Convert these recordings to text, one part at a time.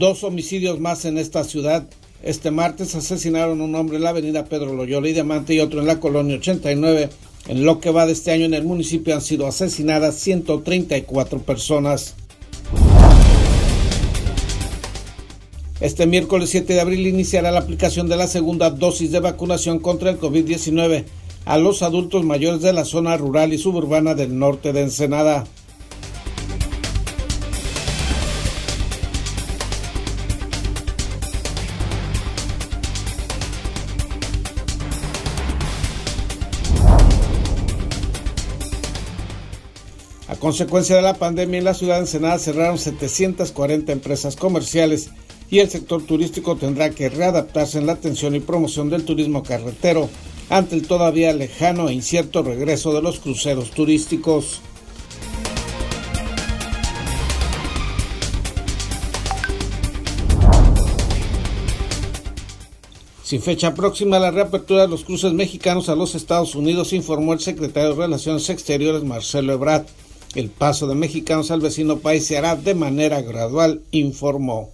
Dos homicidios más en esta ciudad. Este martes asesinaron un hombre en la avenida Pedro Loyola y Diamante y otro en la colonia 89. En lo que va de este año en el municipio han sido asesinadas 134 personas. Este miércoles 7 de abril iniciará la aplicación de la segunda dosis de vacunación contra el COVID-19 a los adultos mayores de la zona rural y suburbana del norte de Ensenada. Consecuencia de la pandemia en la ciudad de Ensenada cerraron 740 empresas comerciales y el sector turístico tendrá que readaptarse en la atención y promoción del turismo carretero ante el todavía lejano e incierto regreso de los cruceros turísticos. Sin fecha próxima a la reapertura de los cruces mexicanos a los Estados Unidos, informó el secretario de Relaciones Exteriores Marcelo Ebrard. El paso de mexicanos al vecino país se hará de manera gradual, informó.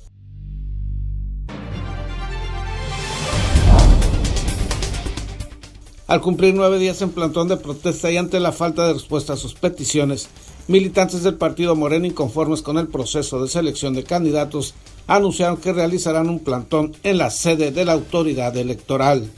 Al cumplir nueve días en plantón de protesta y ante la falta de respuesta a sus peticiones, militantes del partido Moreno inconformes con el proceso de selección de candidatos anunciaron que realizarán un plantón en la sede de la autoridad electoral.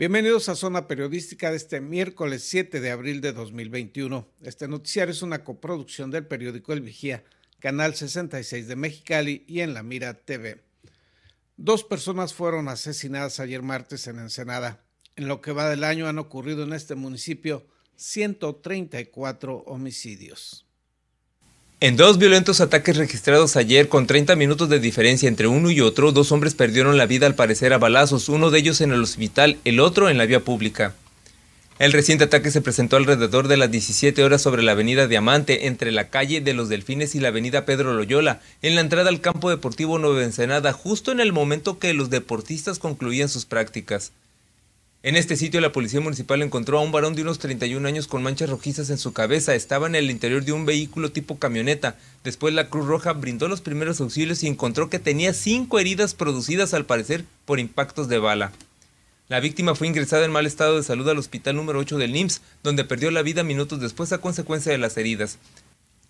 Bienvenidos a Zona Periodística de este miércoles 7 de abril de 2021. Este noticiario es una coproducción del periódico El Vigía, Canal 66 de Mexicali y en La Mira TV. Dos personas fueron asesinadas ayer martes en Ensenada. En lo que va del año han ocurrido en este municipio 134 homicidios. En dos violentos ataques registrados ayer con 30 minutos de diferencia entre uno y otro, dos hombres perdieron la vida al parecer a balazos, uno de ellos en el hospital, el otro en la vía pública. El reciente ataque se presentó alrededor de las 17 horas sobre la avenida Diamante, entre la calle de los Delfines y la avenida Pedro Loyola, en la entrada al campo deportivo Nueva Ensenada, justo en el momento que los deportistas concluían sus prácticas. En este sitio la policía municipal encontró a un varón de unos 31 años con manchas rojizas en su cabeza. Estaba en el interior de un vehículo tipo camioneta. Después la Cruz Roja brindó los primeros auxilios y encontró que tenía cinco heridas producidas al parecer por impactos de bala. La víctima fue ingresada en mal estado de salud al hospital número 8 del NIMS, donde perdió la vida minutos después a consecuencia de las heridas.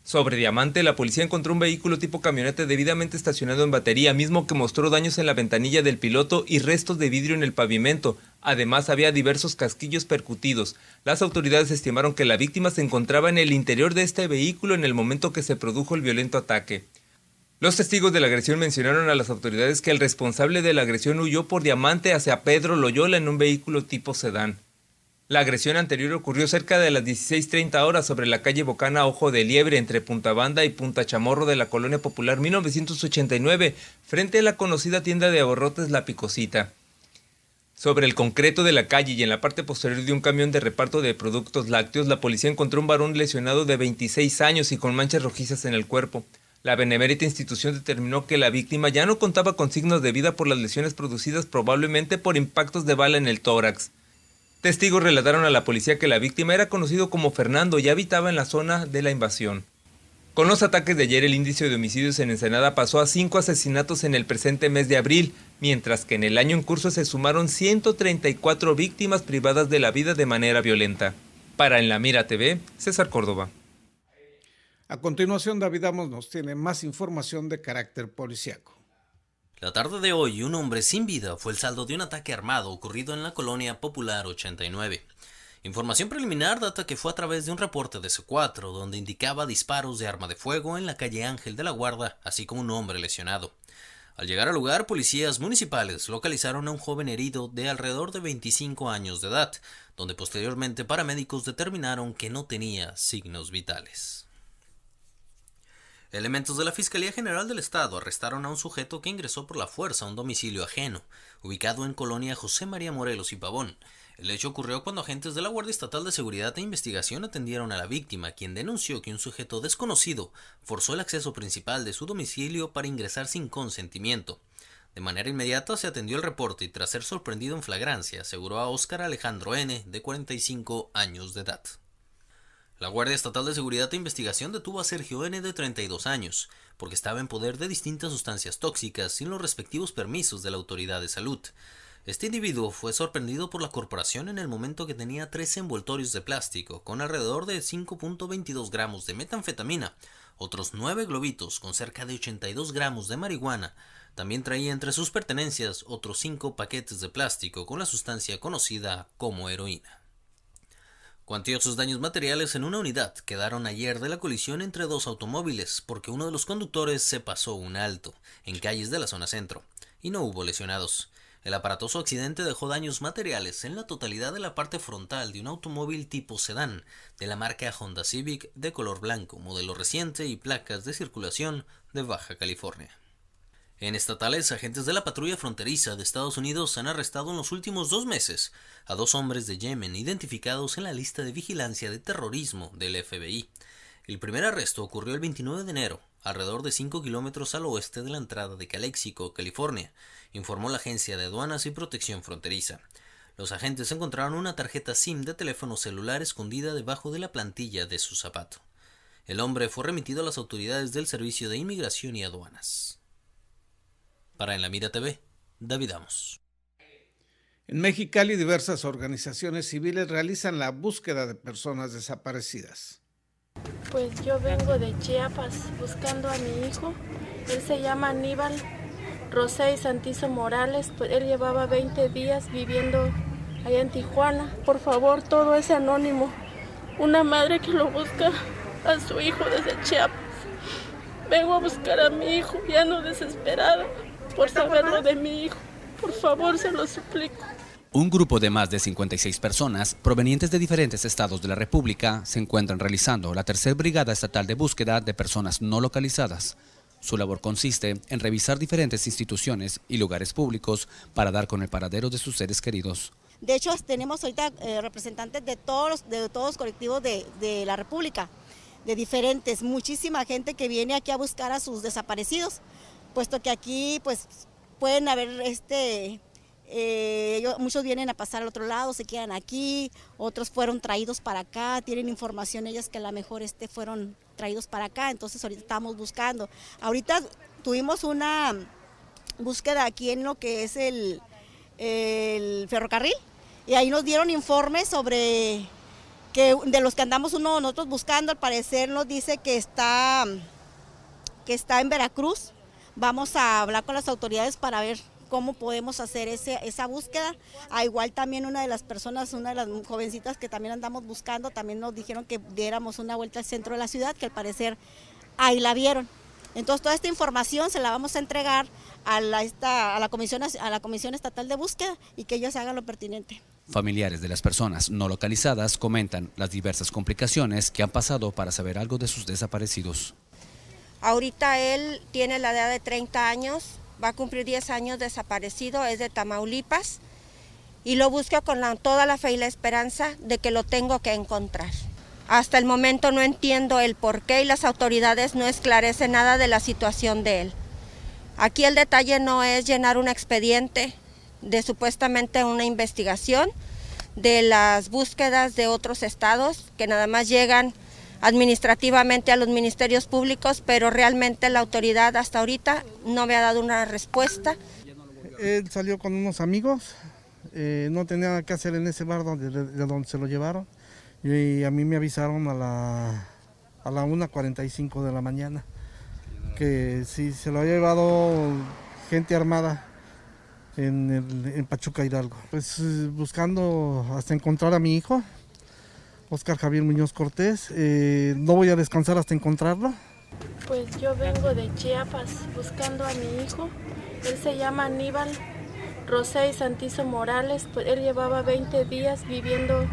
Sobre Diamante, la policía encontró un vehículo tipo camioneta debidamente estacionado en batería, mismo que mostró daños en la ventanilla del piloto y restos de vidrio en el pavimento. Además, había diversos casquillos percutidos. Las autoridades estimaron que la víctima se encontraba en el interior de este vehículo en el momento que se produjo el violento ataque. Los testigos de la agresión mencionaron a las autoridades que el responsable de la agresión huyó por Diamante hacia Pedro Loyola en un vehículo tipo sedán. La agresión anterior ocurrió cerca de las 16.30 horas sobre la calle Bocana Ojo de Liebre entre Punta Banda y Punta Chamorro de la Colonia Popular 1989, frente a la conocida tienda de aborrotes La Picosita. Sobre el concreto de la calle y en la parte posterior de un camión de reparto de productos lácteos, la policía encontró un varón lesionado de 26 años y con manchas rojizas en el cuerpo. La benemérita institución determinó que la víctima ya no contaba con signos de vida por las lesiones producidas probablemente por impactos de bala en el tórax. Testigos relataron a la policía que la víctima era conocido como Fernando y habitaba en la zona de la invasión. Con los ataques de ayer el índice de homicidios en Ensenada pasó a cinco asesinatos en el presente mes de abril, mientras que en el año en curso se sumaron 134 víctimas privadas de la vida de manera violenta. Para En la Mira TV, César Córdoba. A continuación, David Amos nos tiene más información de carácter policiaco. La tarde de hoy, un hombre sin vida fue el saldo de un ataque armado ocurrido en la colonia Popular 89. Información preliminar data que fue a través de un reporte de C4 donde indicaba disparos de arma de fuego en la calle Ángel de la Guarda, así como un hombre lesionado. Al llegar al lugar, policías municipales localizaron a un joven herido de alrededor de 25 años de edad, donde posteriormente paramédicos determinaron que no tenía signos vitales. Elementos de la Fiscalía General del Estado arrestaron a un sujeto que ingresó por la fuerza a un domicilio ajeno, ubicado en Colonia José María Morelos y Pavón. El hecho ocurrió cuando agentes de la Guardia Estatal de Seguridad e Investigación atendieron a la víctima, quien denunció que un sujeto desconocido forzó el acceso principal de su domicilio para ingresar sin consentimiento. De manera inmediata se atendió el reporte y tras ser sorprendido en flagrancia, aseguró a Óscar Alejandro N., de 45 años de edad. La Guardia Estatal de Seguridad e Investigación detuvo a Sergio N. de 32 años, porque estaba en poder de distintas sustancias tóxicas sin los respectivos permisos de la autoridad de salud. Este individuo fue sorprendido por la corporación en el momento que tenía tres envoltorios de plástico con alrededor de 5.22 gramos de metanfetamina, otros nueve globitos con cerca de 82 gramos de marihuana. También traía entre sus pertenencias otros cinco paquetes de plástico con la sustancia conocida como heroína. Cuantiosos daños materiales en una unidad quedaron ayer de la colisión entre dos automóviles porque uno de los conductores se pasó un alto en calles de la zona centro y no hubo lesionados. El aparatoso accidente dejó daños materiales en la totalidad de la parte frontal de un automóvil tipo sedán de la marca Honda Civic de color blanco, modelo reciente y placas de circulación de Baja California. En estatales, agentes de la patrulla fronteriza de Estados Unidos han arrestado en los últimos dos meses a dos hombres de Yemen identificados en la lista de vigilancia de terrorismo del FBI. El primer arresto ocurrió el 29 de enero, alrededor de 5 kilómetros al oeste de la entrada de Calexico, California, informó la Agencia de Aduanas y Protección Fronteriza. Los agentes encontraron una tarjeta SIM de teléfono celular escondida debajo de la plantilla de su zapato. El hombre fue remitido a las autoridades del Servicio de Inmigración y Aduanas. Para En la Mira TV, David Amos. En Mexicali diversas organizaciones civiles realizan la búsqueda de personas desaparecidas. Pues yo vengo de Chiapas buscando a mi hijo. Él se llama Aníbal Rosé y Santizo Morales. Pues él llevaba 20 días viviendo allá en Tijuana. Por favor, todo es anónimo. Una madre que lo busca a su hijo desde Chiapas. Vengo a buscar a mi hijo, ya no desesperado por saberlo de mi hijo. Por favor, se lo suplico. Un grupo de más de 56 personas provenientes de diferentes estados de la República se encuentran realizando la tercera brigada estatal de búsqueda de personas no localizadas. Su labor consiste en revisar diferentes instituciones y lugares públicos para dar con el paradero de sus seres queridos. De hecho, tenemos ahorita eh, representantes de todos, los, de todos colectivos de, de la República, de diferentes, muchísima gente que viene aquí a buscar a sus desaparecidos puesto que aquí pues pueden haber este eh, muchos vienen a pasar al otro lado, se quedan aquí, otros fueron traídos para acá, tienen información ellas que a lo mejor este fueron traídos para acá, entonces ahorita estamos buscando. Ahorita tuvimos una búsqueda aquí en lo que es el, el ferrocarril y ahí nos dieron informes sobre que de los que andamos uno nosotros buscando, al parecer nos dice que está, que está en Veracruz, Vamos a hablar con las autoridades para ver cómo podemos hacer ese, esa búsqueda. A igual también una de las personas, una de las jovencitas que también andamos buscando, también nos dijeron que diéramos una vuelta al centro de la ciudad, que al parecer ahí la vieron. Entonces toda esta información se la vamos a entregar a la, esta, a la, comisión, a la Comisión Estatal de Búsqueda y que ellos hagan lo pertinente. Familiares de las personas no localizadas comentan las diversas complicaciones que han pasado para saber algo de sus desaparecidos. Ahorita él tiene la edad de 30 años, va a cumplir 10 años desaparecido, es de Tamaulipas y lo busco con toda la fe y la esperanza de que lo tengo que encontrar. Hasta el momento no entiendo el por qué y las autoridades no esclarecen nada de la situación de él. Aquí el detalle no es llenar un expediente de supuestamente una investigación de las búsquedas de otros estados que nada más llegan administrativamente a los ministerios públicos, pero realmente la autoridad hasta ahorita no me ha dado una respuesta. Él salió con unos amigos, eh, no tenía nada que hacer en ese bar donde, de donde se lo llevaron y a mí me avisaron a la, a la 1.45 de la mañana que si se lo había llevado gente armada en, en Pachuca Hidalgo. Pues buscando hasta encontrar a mi hijo, Oscar Javier Muñoz Cortés. Eh, no voy a descansar hasta encontrarlo. Pues yo vengo de Chiapas buscando a mi hijo. Él se llama Aníbal Rosé Santizo Morales. Pues él llevaba 20 días viviendo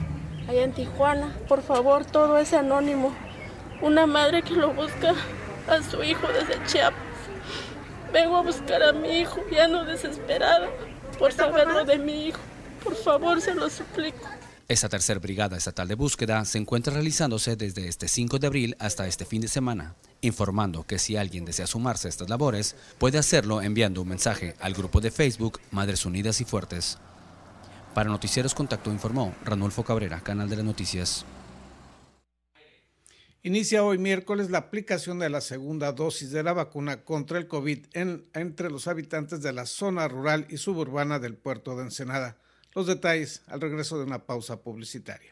allá en Tijuana. Por favor, todo es anónimo. Una madre que lo busca a su hijo desde Chiapas. Vengo a buscar a mi hijo, ya no desesperada, por saberlo de mi hijo. Por favor, se lo suplico. Esta tercera brigada estatal de búsqueda se encuentra realizándose desde este 5 de abril hasta este fin de semana, informando que si alguien desea sumarse a estas labores, puede hacerlo enviando un mensaje al grupo de Facebook Madres Unidas y Fuertes. Para Noticieros Contacto informó Ranulfo Cabrera, Canal de las Noticias. Inicia hoy miércoles la aplicación de la segunda dosis de la vacuna contra el COVID entre los habitantes de la zona rural y suburbana del puerto de Ensenada. Los detalles al regreso de una pausa publicitaria.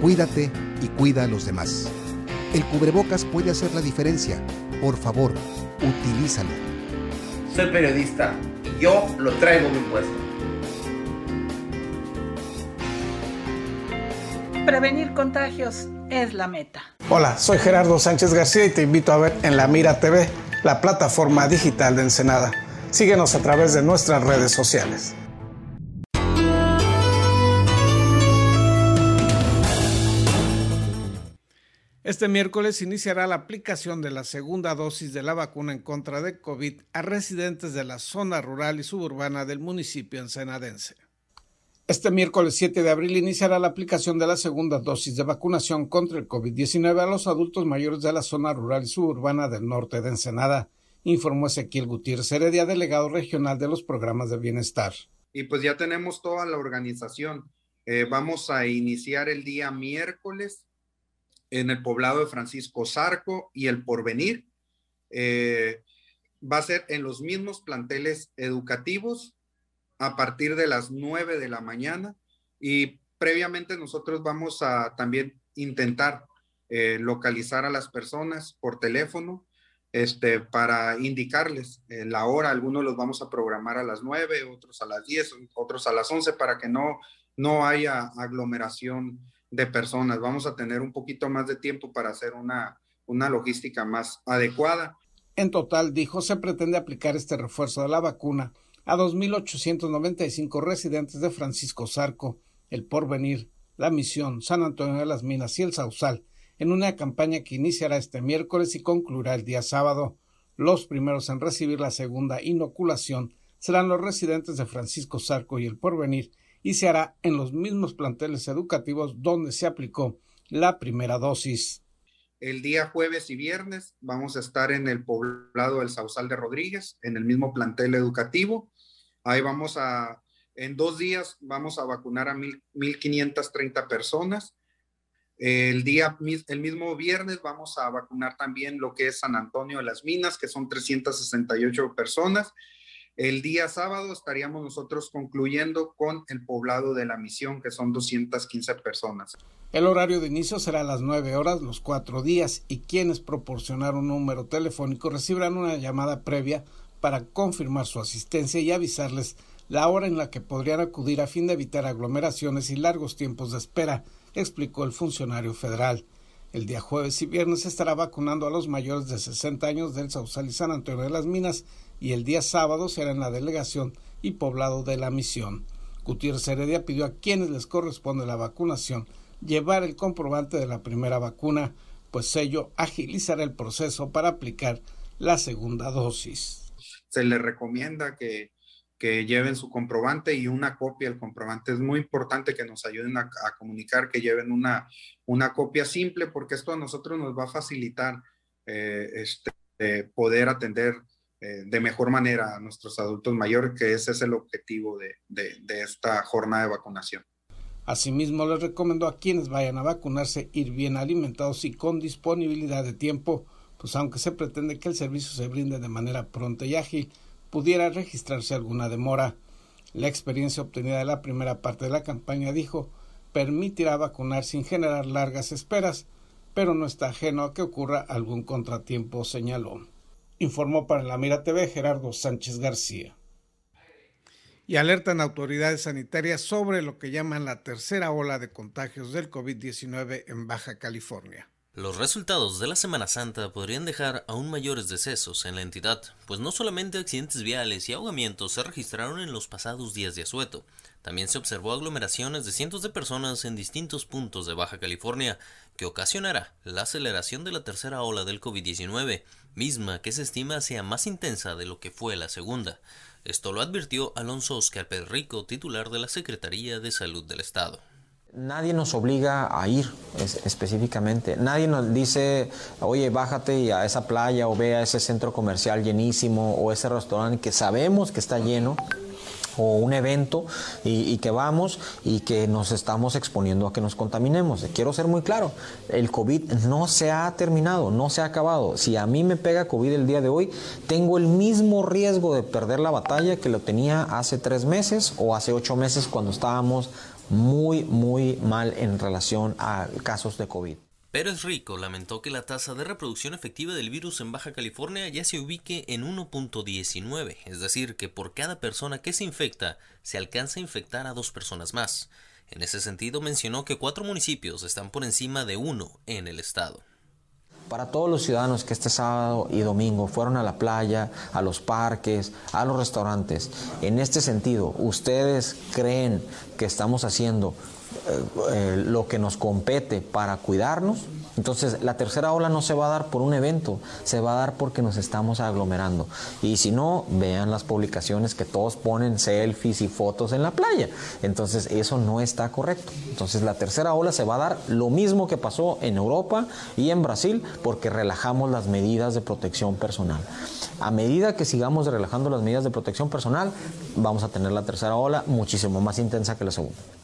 Cuídate y cuida a los demás. El cubrebocas puede hacer la diferencia. Por favor, utilízalo. Soy periodista y yo lo traigo bien puesto. Prevenir contagios es la meta. Hola, soy Gerardo Sánchez García y te invito a ver en La Mira TV, la plataforma digital de Ensenada. Síguenos a través de nuestras redes sociales. Este miércoles iniciará la aplicación de la segunda dosis de la vacuna en contra de COVID a residentes de la zona rural y suburbana del municipio ensenadense. Este miércoles 7 de abril iniciará la aplicación de la segunda dosis de vacunación contra el COVID-19 a los adultos mayores de la zona rural y suburbana del norte de Ensenada, informó Ezequiel Gutiérrez Heredia, delegado regional de los programas de bienestar. Y pues ya tenemos toda la organización. Eh, vamos a iniciar el día miércoles en el poblado de Francisco Zarco y el Porvenir. Eh, va a ser en los mismos planteles educativos a partir de las 9 de la mañana y previamente nosotros vamos a también intentar eh, localizar a las personas por teléfono este, para indicarles eh, la hora. Algunos los vamos a programar a las 9, otros a las 10, otros a las 11 para que no no haya aglomeración de personas. Vamos a tener un poquito más de tiempo para hacer una, una logística más adecuada. En total, dijo, se pretende aplicar este refuerzo de la vacuna a 2.895 residentes de Francisco Zarco, El Porvenir, La Misión, San Antonio de las Minas y El Sausal, en una campaña que iniciará este miércoles y concluirá el día sábado. Los primeros en recibir la segunda inoculación serán los residentes de Francisco Zarco y El Porvenir y se hará en los mismos planteles educativos donde se aplicó la primera dosis. El día jueves y viernes vamos a estar en el poblado del Sausal de Rodríguez, en el mismo plantel educativo. Ahí vamos a, en dos días vamos a vacunar a mil, 1.530 personas. El día, el mismo viernes vamos a vacunar también lo que es San Antonio de las Minas, que son 368 personas. El día sábado estaríamos nosotros concluyendo con el poblado de la misión, que son 215 personas. El horario de inicio será a las 9 horas los cuatro días y quienes proporcionaron un número telefónico recibirán una llamada previa para confirmar su asistencia y avisarles la hora en la que podrían acudir a fin de evitar aglomeraciones y largos tiempos de espera, explicó el funcionario federal. El día jueves y viernes estará vacunando a los mayores de 60 años del Sausal y San Antonio de las Minas y el día sábado será en la delegación y poblado de la misión. Gutiérrez Heredia pidió a quienes les corresponde la vacunación llevar el comprobante de la primera vacuna, pues ello agilizará el proceso para aplicar la segunda dosis. Se les recomienda que, que lleven su comprobante y una copia del comprobante. Es muy importante que nos ayuden a, comunicar, que lleven una, una copia simple, porque esto a nosotros nos va a facilitar eh, este, poder atender eh, de mejor manera a nuestros adultos mayores, que ese es el objetivo de, de, esta jornada de vacunación. Asimismo, les recomendó a quienes vayan a vacunarse ir bien alimentados y con disponibilidad de tiempo, pues aunque se pretende que el servicio se brinde de manera pronta y ágil, pudiera registrarse alguna demora. La experiencia obtenida de la primera parte de la campaña, dijo, permitirá vacunar sin generar largas esperas, pero no está ajeno a que ocurra algún contratiempo, señaló informó para la Mira TV Gerardo Sánchez García. Y alertan autoridades sanitarias sobre lo que llaman la tercera ola de contagios del COVID-19 en Baja California. Los resultados de la Semana Santa podrían dejar aún mayores decesos en la entidad, pues no solamente accidentes viales y ahogamientos se registraron en los pasados días de asueto, también se observó aglomeraciones de cientos de personas en distintos puntos de Baja California, que ocasionará la aceleración de la tercera ola del COVID-19, misma que se estima sea más intensa de lo que fue la segunda. Esto lo advirtió Alonso Oscar Pedrico, titular de la Secretaría de Salud del Estado. Nadie nos obliga a ir específicamente. Nadie nos dice, oye, bájate a esa playa o ve a ese centro comercial llenísimo o ese restaurante que sabemos que está lleno o un evento y, que vamos y que nos estamos exponiendo a que nos contaminemos. Quiero ser muy claro, el COVID no se ha terminado, no se ha acabado. Si a mí me pega COVID el día de hoy, tengo el mismo riesgo de perder la batalla que lo tenía hace tres meses o hace ocho meses cuando estábamos muy, muy mal en relación a casos de COVID. Pérez Rico lamentó que la tasa de reproducción efectiva del virus en Baja California ya se ubique en 1.19, es decir, que por cada persona que se infecta se alcanza a infectar a dos personas más. En ese sentido mencionó que cuatro municipios están por encima de uno en el estado. Para todos los ciudadanos que este sábado y domingo fueron a la playa, a los parques, a los restaurantes, en este sentido, ¿ustedes creen que estamos haciendo eh, eh, lo que nos compete para cuidarnos? Entonces, la tercera ola no se va a dar por un evento, se va a dar porque nos estamos aglomerando. Y si no, vean las publicaciones que todos ponen selfies y fotos en la playa. Entonces, eso no está correcto. Entonces, la tercera ola se va a dar lo mismo que pasó en Europa y en Brasil porque relajamos las medidas de protección personal. A medida que sigamos relajando las medidas de protección personal, vamos a tener la tercera ola muchísimo más intensa que la segunda.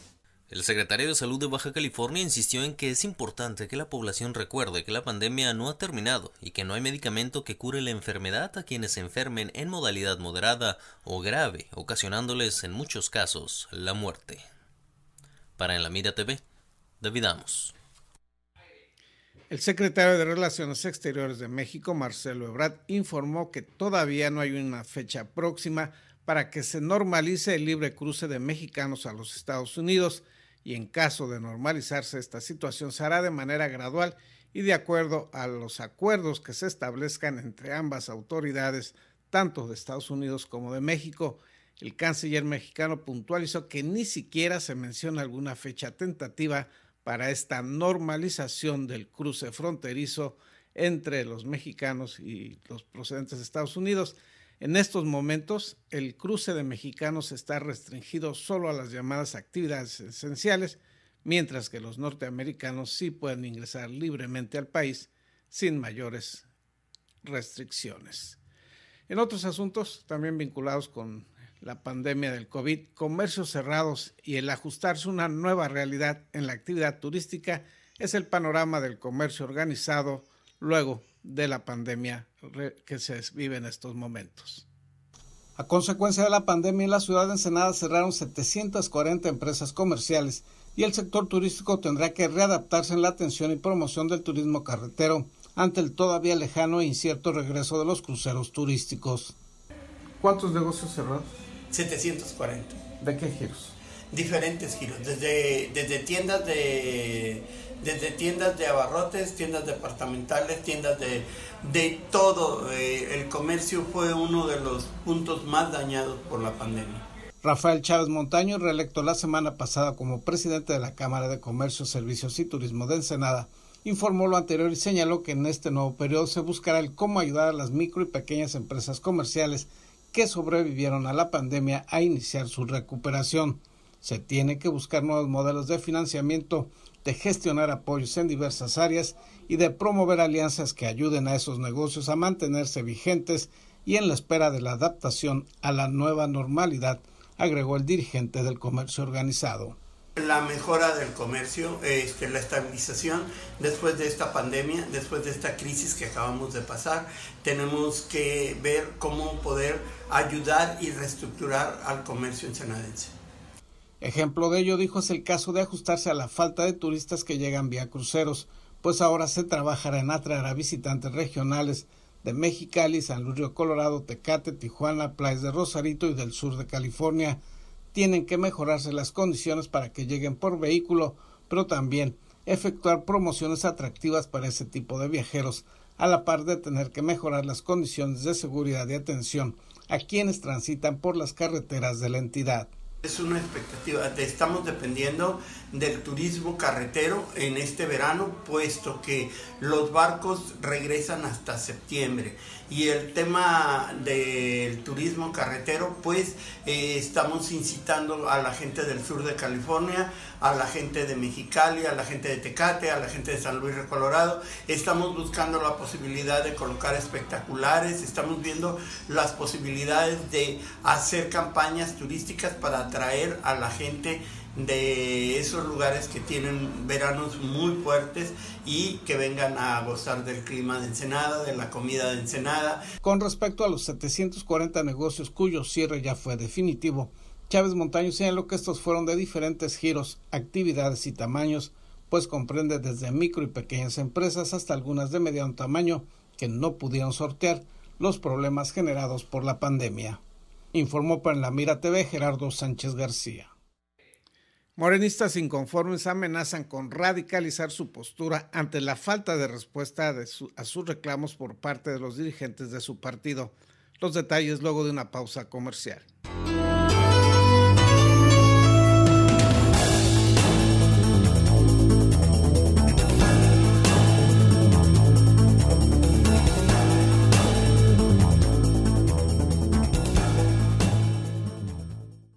El secretario de Salud de Baja California insistió en que es importante que la población recuerde que la pandemia no ha terminado y que no hay medicamento que cure la enfermedad a quienes se enfermen en modalidad moderada o grave, ocasionándoles en muchos casos la muerte. Para En la Mira TV, David. El secretario de Relaciones Exteriores de México, Marcelo Ebrard, informó que todavía no hay una fecha próxima para que se normalice el libre cruce de mexicanos a los Estados Unidos y en caso de normalizarse esta situación se hará de manera gradual y de acuerdo a los acuerdos que se establezcan entre ambas autoridades, tanto de Estados Unidos como de México. El canciller mexicano puntualizó que ni siquiera se menciona alguna fecha tentativa para esta normalización del cruce fronterizo entre los mexicanos y los procedentes de Estados Unidos. En estos momentos, el cruce de mexicanos está restringido solo a las llamadas actividades esenciales, mientras que los norteamericanos sí pueden ingresar libremente al país sin mayores restricciones. En otros asuntos, también vinculados con la pandemia del COVID, comercios cerrados y el ajustarse a una nueva realidad en la actividad turística es el panorama del comercio organizado luego de la pandemia que se vive en estos momentos. A consecuencia de la pandemia en la ciudad de Ensenada cerraron 740 empresas comerciales y el sector turístico tendrá que readaptarse en la atención y promoción del turismo carretero ante el todavía lejano e incierto regreso de los cruceros turísticos. ¿Cuántos negocios cerrados? 740. ¿De qué giros? Diferentes giros, desde, desde tiendas de desde tiendas de abarrotes, tiendas departamentales, tiendas de, de todo. Eh, el comercio fue uno de los puntos más dañados por la pandemia. Rafael Chávez Montaño, reelecto la semana pasada como presidente de la Cámara de Comercio, Servicios y Turismo de Ensenada, informó lo anterior y señaló que en este nuevo periodo se buscará el cómo ayudar a las micro y pequeñas empresas comerciales que sobrevivieron a la pandemia a iniciar su recuperación. Se tiene que buscar nuevos modelos de financiamiento de gestionar apoyos en diversas áreas y de promover alianzas que ayuden a esos negocios a mantenerse vigentes y en la espera de la adaptación a la nueva normalidad, agregó el dirigente del comercio organizado. La mejora del comercio, este, la estabilización después de esta pandemia, después de esta crisis que acabamos de pasar, tenemos que ver cómo poder ayudar y reestructurar al comercio ensenadense. Ejemplo de ello, dijo, es el caso de ajustarse a la falta de turistas que llegan vía cruceros, pues ahora se trabajará en atraer a visitantes regionales de Mexicali, San Luis Colorado, Tecate, Tijuana, playas de Rosarito y del sur de California. Tienen que mejorarse las condiciones para que lleguen por vehículo, pero también efectuar promociones atractivas para ese tipo de viajeros, a la par de tener que mejorar las condiciones de seguridad y atención a quienes transitan por las carreteras de la entidad. Es una expectativa, estamos dependiendo del turismo carretero en este verano, puesto que los barcos regresan hasta septiembre. Y el tema del turismo carretero, pues eh, estamos incitando a la gente del sur de California, a la gente de Mexicali, a la gente de Tecate, a la gente de San Luis de Colorado. Estamos buscando la posibilidad de colocar espectaculares, estamos viendo las posibilidades de hacer campañas turísticas para atraer a la gente de esos lugares que tienen veranos muy fuertes y que vengan a gozar del clima de Ensenada, de la comida de Ensenada. Con respecto a los 740 negocios cuyo cierre ya fue definitivo, Chávez Montaño señaló que estos fueron de diferentes giros, actividades y tamaños, pues comprende desde micro y pequeñas empresas hasta algunas de mediano tamaño que no pudieron sortear los problemas generados por la pandemia. Informó para la Mira TV Gerardo Sánchez García. Morenistas inconformes amenazan con radicalizar su postura ante la falta de respuesta a sus reclamos por parte de los dirigentes de su partido. Los detalles luego de una pausa comercial.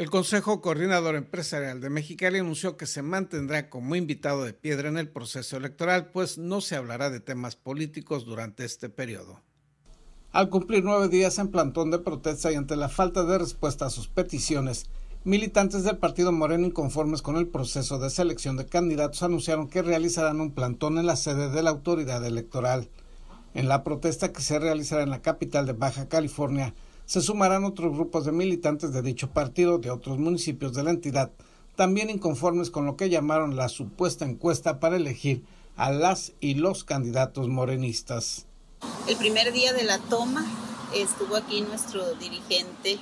El Consejo Coordinador Empresarial de Mexicali anunció que se mantendrá como invitado de piedra en el proceso electoral, pues no se hablará de temas políticos durante este periodo. Al cumplir nueve días en plantón de protesta y ante la falta de respuesta a sus peticiones, militantes del partido Moreno inconformes con el proceso de selección de candidatos anunciaron que realizarán un plantón en la sede de la autoridad electoral. En la protesta que se realizará en la capital de Baja California, se sumarán otros grupos de militantes de dicho partido de otros municipios de la entidad, también inconformes con lo que llamaron la supuesta encuesta para elegir a las y los candidatos morenistas. El primer día de la toma estuvo aquí nuestro dirigente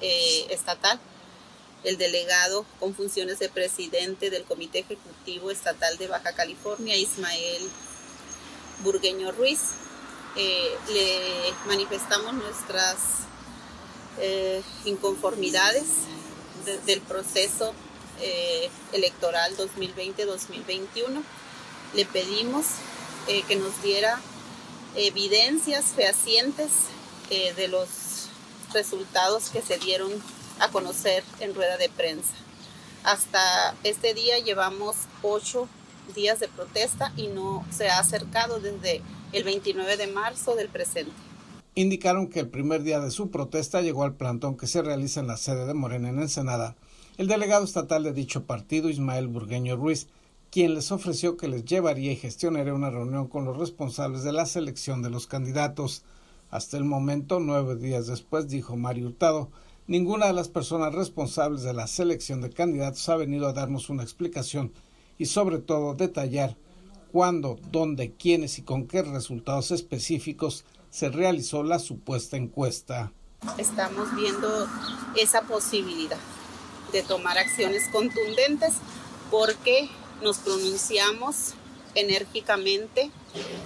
eh, estatal, el delegado con funciones de presidente del Comité Ejecutivo Estatal de Baja California, Ismael Burgueño Ruiz. Eh, le manifestamos nuestras eh, inconformidades del proceso eh, electoral 2020-2021. Le pedimos eh, que nos diera evidencias fehacientes de los resultados que se dieron a conocer en rueda de prensa. Hasta este día llevamos ocho días de protesta y no se ha acercado desde el 29 de marzo del presente indicaron que el primer día de su protesta llegó al plantón que se realiza en la sede de Morena en Ensenada el delegado estatal de dicho partido, Ismael Burgueño Ruiz, quien les ofreció que les llevaría y gestionaría una reunión con los responsables de la selección de los candidatos. Hasta el momento, nueve días después, dijo Mario Hurtado, ninguna de las personas responsables de la selección de candidatos ha venido a darnos una explicación y sobre todo detallar cuándo, dónde, quiénes y con qué resultados específicos se realizó la supuesta encuesta. Estamos viendo esa posibilidad de tomar acciones contundentes porque nos pronunciamos enérgicamente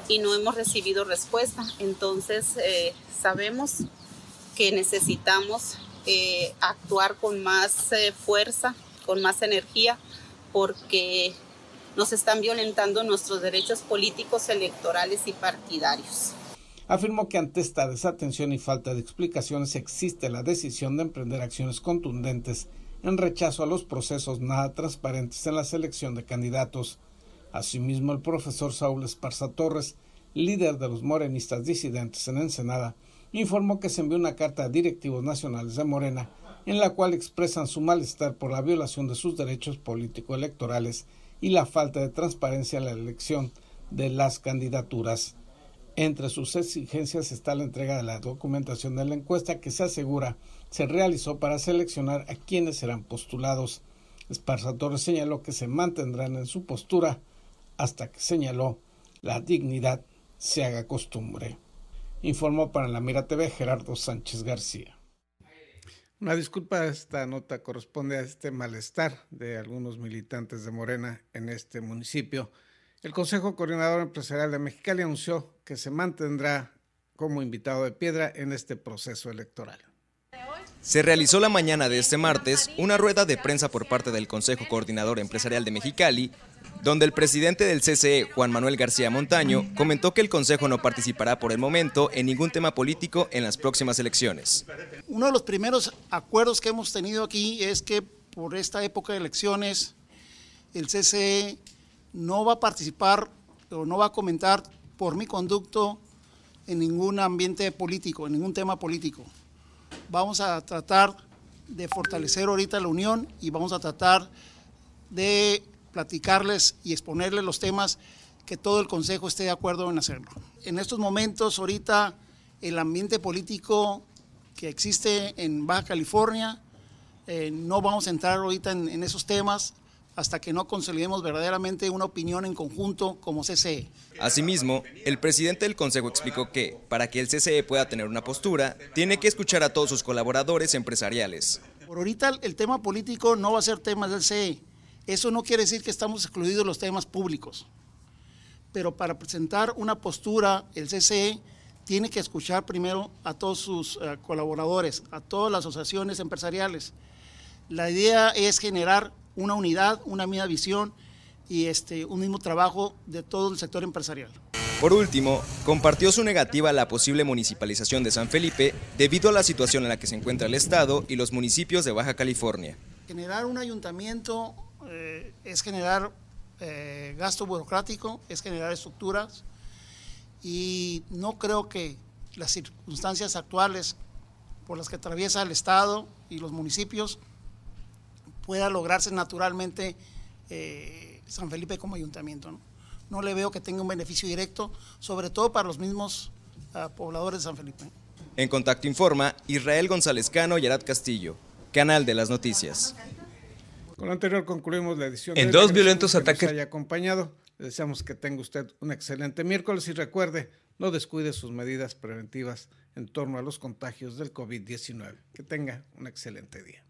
y no hemos recibido respuesta. Entonces eh, sabemos que necesitamos eh, actuar con más eh, fuerza, con más energía, porque nos están violentando nuestros derechos políticos, electorales y partidarios afirmó que ante esta desatención y falta de explicaciones existe la decisión de emprender acciones contundentes en rechazo a los procesos nada transparentes en la selección de candidatos. Asimismo, el profesor Saúl Esparza Torres, líder de los morenistas disidentes en Ensenada, informó que se envió una carta a directivos nacionales de Morena en la cual expresan su malestar por la violación de sus derechos político-electorales y la falta de transparencia en la elección de las candidaturas. Entre sus exigencias está la entrega de la documentación de la encuesta que se asegura se realizó para seleccionar a quienes serán postulados. Esparza Torres señaló que se mantendrán en su postura hasta que señaló la dignidad se haga costumbre. Informó para la Mira TV Gerardo Sánchez García. Una disculpa, esta nota corresponde a este malestar de algunos militantes de Morena en este municipio. El Consejo Coordinador Empresarial de Mexicali anunció que se mantendrá como invitado de piedra en este proceso electoral. Se realizó la mañana de este martes una rueda de prensa por parte del Consejo Coordinador Empresarial de Mexicali, donde el presidente del CCE, Juan Manuel García Montaño, comentó que el Consejo no participará por el momento en ningún tema político en las próximas elecciones. Uno de los primeros acuerdos que hemos tenido aquí es que por esta época de elecciones el CCE no va a participar o no va a comentar por mi conducto en ningún ambiente político, en ningún tema político. Vamos a tratar de fortalecer ahorita la unión y vamos a tratar de platicarles y exponerles los temas que todo el Consejo esté de acuerdo en hacerlo. En estos momentos, ahorita, el ambiente político que existe en Baja California, eh, no vamos a entrar ahorita en, en esos temas, hasta que no consolidemos verdaderamente una opinión en conjunto como CCE. Asimismo, el presidente del Consejo explicó que, para que el CCE pueda tener una postura, tiene que escuchar a todos sus colaboradores empresariales. Por ahorita el tema político no va a ser tema del CCE. Eso no quiere decir que estamos excluidos los temas públicos. Pero para presentar una postura, el CCE tiene que escuchar primero a todos sus eh, colaboradores, a todas las asociaciones empresariales. La idea es generar una unidad, una misma visión y este, un mismo trabajo de todo el sector empresarial. Por último, compartió su negativa a la posible municipalización de San Felipe debido a la situación en la que se encuentra el Estado y los municipios de Baja California. Generar un ayuntamiento eh, es generar eh, gasto burocrático, es generar estructuras y no creo que las circunstancias actuales por las que atraviesa el Estado y los municipios pueda lograrse naturalmente eh, San Felipe como ayuntamiento. ¿no? no le veo que tenga un beneficio directo, sobre todo para los mismos uh, pobladores de San Felipe. En Contacto Informa, Israel González Cano y Arad Castillo, Canal de las Noticias. Con lo anterior concluimos la edición. En dos violentos ataques. Nos haya acompañado. Le deseamos que tenga usted un excelente miércoles y recuerde, no descuide sus medidas preventivas en torno a los contagios del COVID-19. Que tenga un excelente día.